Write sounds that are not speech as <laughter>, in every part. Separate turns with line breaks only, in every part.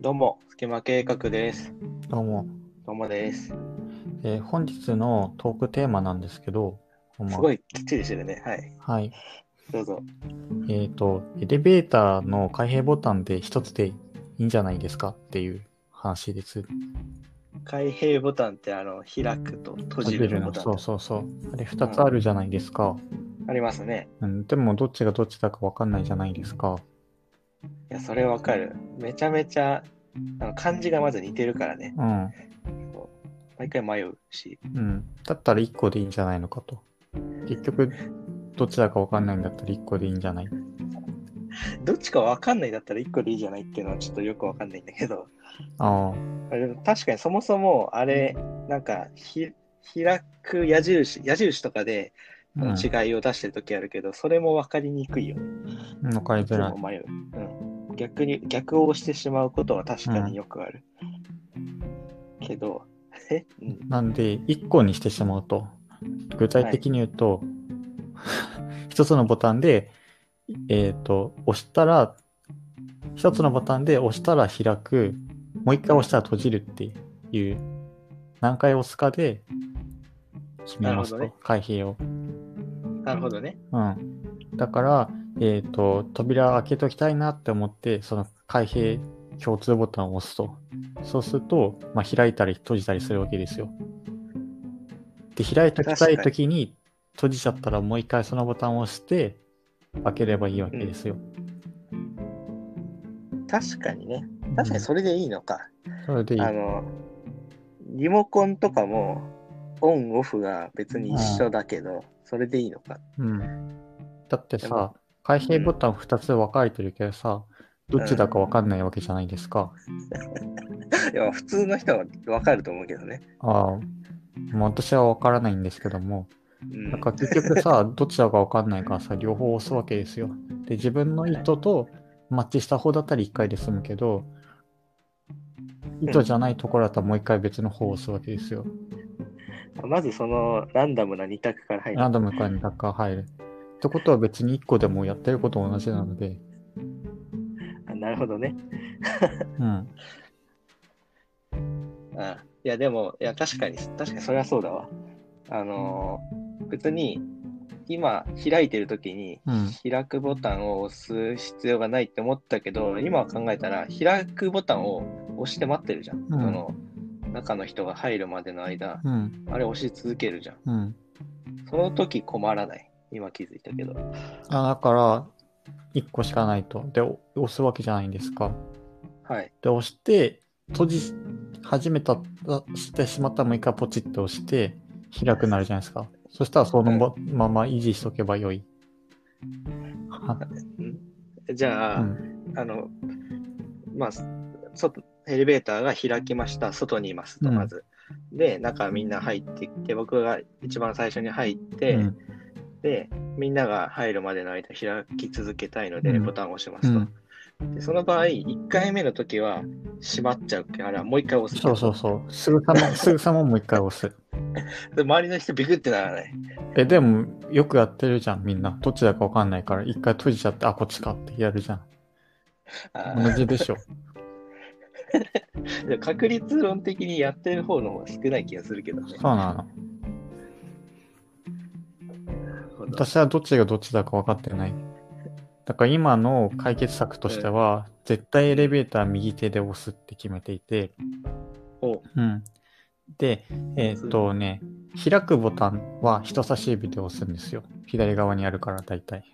どうも、スケマ計画です。
どうも、
どうもです。
えー本日のトークテーマなんですけど、ますあ
ごいきっちりしてるね。はい。
はい。
どうぞ。
えっ、と、エレベーターの開閉ボタンで一つでいいんじゃないですかっていう話です。
開閉ボタンって、あの、開くと閉じるの
そうそうそう。あれ二つあるじゃないですか。
ありますね。
うん、でもどっちがどっちだかわかんないじゃないですか。
いや、それわかる。めちゃめちゃ、あの漢字がまず似てるからね。
うん。
毎回迷うし。
うん。だったら一個でいいんじゃないのかと。結局、どっちだかわかんないんだったら一個でいいんじゃない？<laughs>
どっちかわかんないだったら1個でいいじゃないっていうのはちょっとよくわかんないんだけど。
ああ。
あでも確かにそもそも、あれ、なんか、ひ開く矢印、矢印とかで、違いを出してるときあるけど、それも分かりにくいよね。
わかりづらい。
迷う。うん。逆に、逆を押してしまうことは確かによくある。けど、え、うん、
なんで、一個にしてしまうと、具体的に言うと、一つのボタンで、えっ、と、押したら、一つのボタンで押したら開く、もう一回押したら閉じるっていう、何回押すかで決めますと、
なるほ
開閉を。
なるほどね。
うん。だから、えっ、と、扉開けときたいなって思って、その開閉共通ボタンを押すと。そうすると、まあ、開いたり閉じたりするわけですよ。で、開いときたいときに閉じちゃったらもう一回そのボタンを押して開ければいいわけですよ。
確かにね。確かにそれでいいのか。
それでいい。
あの、リモコンとかも、オン、オフが別に一緒だけど、それでいいのか。
うん。だってさ、開閉ボタン2つ分かれてるけどさ、どっちだか分かんないわけじゃないですか。<laughs>
いや、普通の人は分かると思うけどね。
ああ、まあ私は分からないんですけども、
うん
なんか結局さ、<laughs> どちらか分かんないからさ、両方押すわけですよ。で、自分の意図とマッチした方だったら1回で済むけど、意図じゃないところだったらもう1回別の方を押すわけですよ。
まずそのランダムな2択から入る。
ランダムから2択が入る。ってことは別に1個でもやってること同じなので、
あなるほどね。
うん。
あいや、でも、いや、確かに、確かにそれはそうだわ。あのー別に、今、開いてるときに、
うん。
開くボタンを押す必要がないって思ったけど、今考えたら、開くボタンを押して待ってるじゃん。
ん
その、中の人が入るまでの間、
うん。
あれ押し続けるじゃん。
うん。
その時困らない。今気づいたけど。
あだから、1個しかないと。で、お押すわけじゃないんですか。
はい。
で、押して、閉じ始めた、してしまったらもう一回ポチッと押して、開くなるじゃないですか。そしたらそのままま維持しとけばよい。は
じゃあ、
うん。
あの、まあ、外、エレベーターが開きました。外にいますと、
うん
まず。で、中みんな入ってきて、僕が一番最初に入って、
うん
で、みんなが入るまでの間開き続けたいので、
うん
ボタンを押しま
う
すと。
ん。
でその場合、1回目の時は閉まっちゃうから、もう1回押す。
そうそうそう。すぐさま、<laughs> すぐさまもう一回押す。
で周りの人ビクってならない。
え、でも、よくやってるじゃん、みんな。どっちだかわかんないから、一回閉じちゃって、あ、こっちかってやるじゃん。
あ
同じでしょ。
確率論的にやってる方の方が少ない気がするけどね。
そうなの。私はどっちがどっちだか分かってない。だから今の解決策としては、絶対エレベーター右手で押すって決めていて、
お
うん。で、えーっとね、開くボタンは人差し指で押すんですよ。左側にあるから、大体。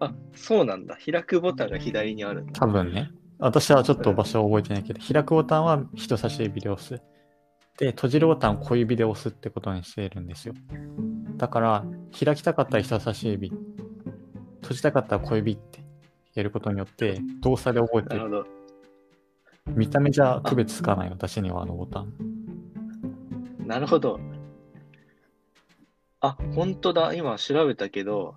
あ、そうなんだ。開くボタンが左にあるんだ。
多分ね。私はちょっと場所を覚えてないけど、開くボタンは人差し指で押す。で、閉じるボタンを小指で押すってことにしているんですよ。だから、開きたかったら人差し指、閉じたかったら小指ってやることによって、動作で覚えてる。
なるほど。
見た目じゃ区別つかない、私にはあのボタン。
なるほど。あ、本当だ。今調べたけど、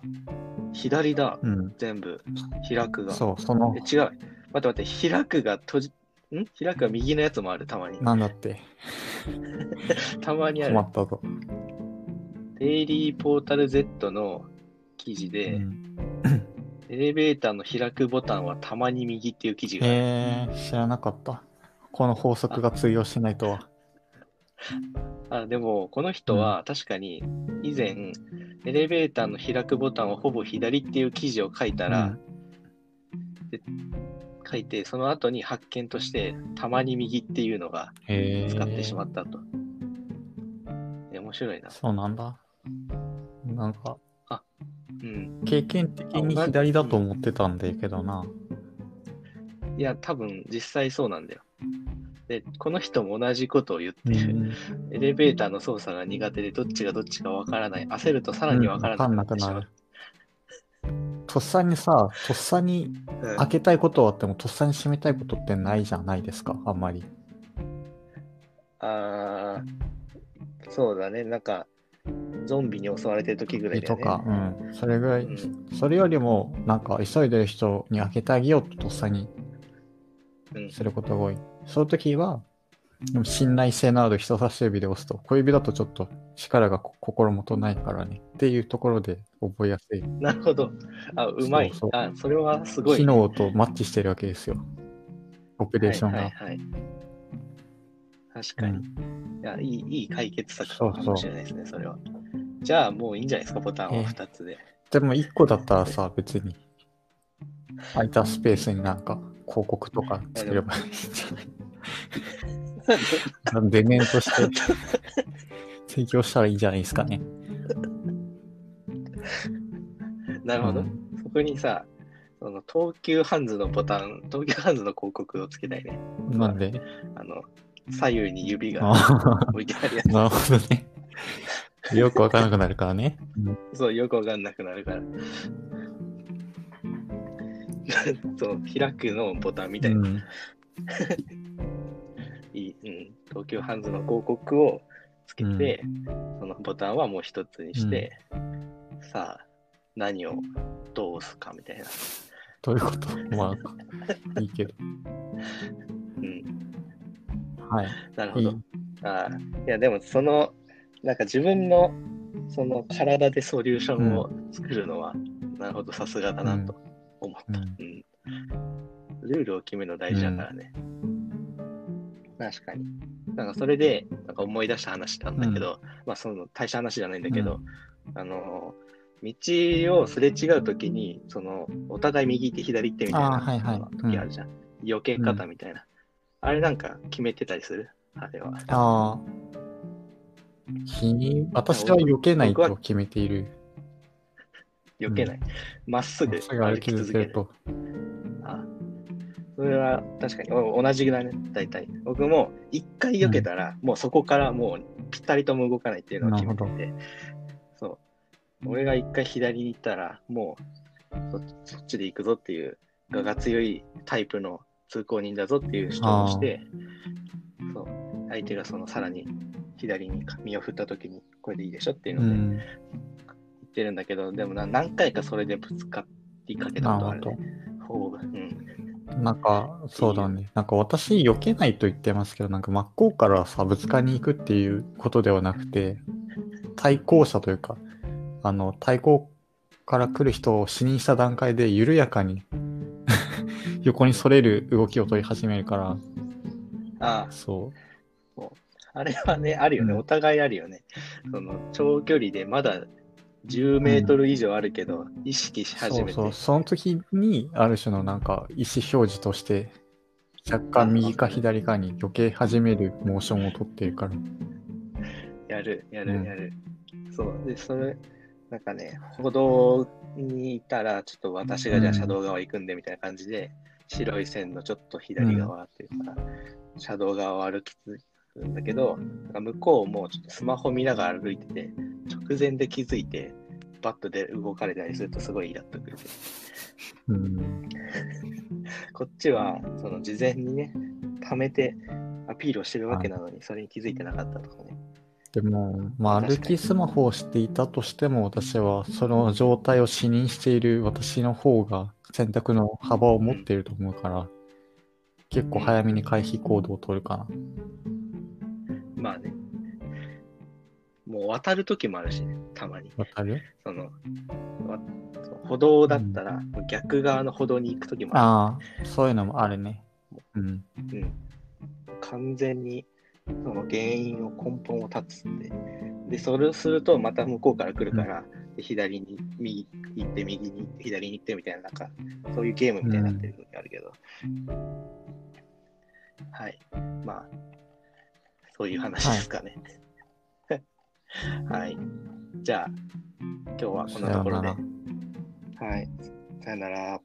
左だ。
うん。
全部。開くが。
そう、その
え、違う。待って待って。開くが閉じ、ん？開くが右のやつもある。たまに。
なんだって、<laughs>
たまにある。
困ったぞ。
デイリーポータル Z の記事
う
で、
ん。
エレベーターの開くボタンはたまに右っていう記事がある。
えー、知らなかった。この法則が通用しないとは。<laughs>
あでも、この人は確かに以前、エレベーターの開くボタンはほぼ左っていう記事を書いたら、書いて、その後に発見として、たまに右っていうのが使ってしまったと。え面白いな。
そうなんだ。なんか、
うん。
経験的に左だと思ってたんだけどな。
いや、多分実際そうなんだよ。で、この人も同じことを言って
う
る。
ん。
エレベーターの操作が苦手で、どっちがどっちかわからない。焦るとさらにわからなくなってしまう。
とっさにさ、とっさに
うん
開けたいことはあっても、とっさに閉めたいことってないじゃないですか、あんまり。
あーそうだね。なんか、ゾンビに襲われてる時ぐらいね。
とか、うん。それぐらい、
うん
それよりも、なんか、急いでる人に開けてあげようととっさに
うん
することが多い。そういう時は、でも信頼性のある人差し指で押すと、小指だとちょっと力がこ心もとないからね。っていうところで覚えやすい。
なるほど。あ、うまい。
そうそう
あ、それはすごい、
機能とマッチしてるわけですよ。オペレーションが。
はいはいはい、確かに、いやいい。いい解決策かもしれないですね、それは。じゃあもういいんじゃないですか、ボタンは
え
2つで。
でも1個だったらさ、別に、空いたスペースになんか広告とか作ればいいんじゃない？<laughs> <laughs> デメンとして提供したらいいんじゃないですかね。
なるほど。
うん
そこにさ、その東急ハンズのボタン、東急ハンズの広告をつけたいね。
なんで？
あの、左右に指が
あ
置いてあるやつ。
なるほどね。よくわからなくなるからね。
そう、よくわかんなくなるから。<laughs> そう、開くのボタンみたいな、
うん <laughs>
いい、うん、東急ハンズの広告をつけて、そのボタンはもう一つにして、さあ、何をどう押すかみたいな。
どういうこと？まあ、<laughs> いいけど。
うん、
はい。
なるほど
いい。。
ああいや、でもその、なんか自分のその体でソリューションを作るのは、なるほど、さすがだなと思った。
うん
うん。ルールを決めるの大事だからね。確かに。なんかそれで、なんか思い出した話なんだけど、まあその大した話じゃないんだけど、あの、道をすれ違うときに、その、お互い右手左手みたいな
あーはいはい
時あるじゃん。避け方みたいな。あれなんか決めてたりする？あれは。
ああ。ひ私は避けないと決めている。
避けない。まっすぐ
すぐ歩き
続ける。
と。
あそれは確かにお同じだね、大体。僕も一回避けたら、もうそこからもうぴったりとも動かないっていうのを決めてて。俺が一回左に行ったら、もうそそっちで行くぞっていう、我が強いタイプの通行人だぞっていう主張をして、そう。相手がそのさらに左に身を振った時に、これでいいでしょっていうので、
うん。
言ってるんだけど、でもな何回かそれでぶつかりかけたことあるね。。ほぼうん。
なんか、そうだね。なんか私、避けないと言ってますけど、なんか真っ向からさ、ぶつかりに行くっていうことではなくて、対向車というか、あの、対向から来る人を死認した段階で緩やかに <laughs> 横にそれる動きを取り始めるから、
ああ、
そ
あれはね、あるよね。
うん
お互いあるよね。その長距離でまだ10メートル以上あるけど、意識し
う。
始めて。
そうそう。その時に、ある種のなんか、意思表示として、若干右か左かに避け始めるモーションを取っているから。
やる、やる、
うん
やる。そう。で、それ、なんかね、歩道にいたら、ちょっと私がじゃあ車道側行くんでみたいな感じで、白い線のちょっと左側っていうか、車道側を歩き続くんだけど、なんか向こうもちょっとスマホ見ながら歩いてて、直前で気づいて、バットで動かれたりするとすごいイラっとくる。
うん。
こっちは、その事前にね、貯めてアピールをしてるわけなのに、それに気づいてなかったとかね。
でも、まあ、歩きスマホをしていたとしても、私はその状態を視認している私の方が選択の幅を持っていると思うから、結構早めに回避行動を取るかな。
まあね。もう渡るときもあるしね、たまに。
わかる？
その、歩道だったら、逆側の歩道に行くときもあ
ああ、そういうのもあるね。うん。
る。うん。完全に、その原因を根本を断つって。で、それをすると、また向こうから来るから、で左に右行って、右に行って、左に行ってみたいな、なんか、そういうゲームみたいになってる時あるけど。はい。まあ、そういう話ですかね。はい。<laughs> じゃあ、今日はこんなところで。はい。さよなら。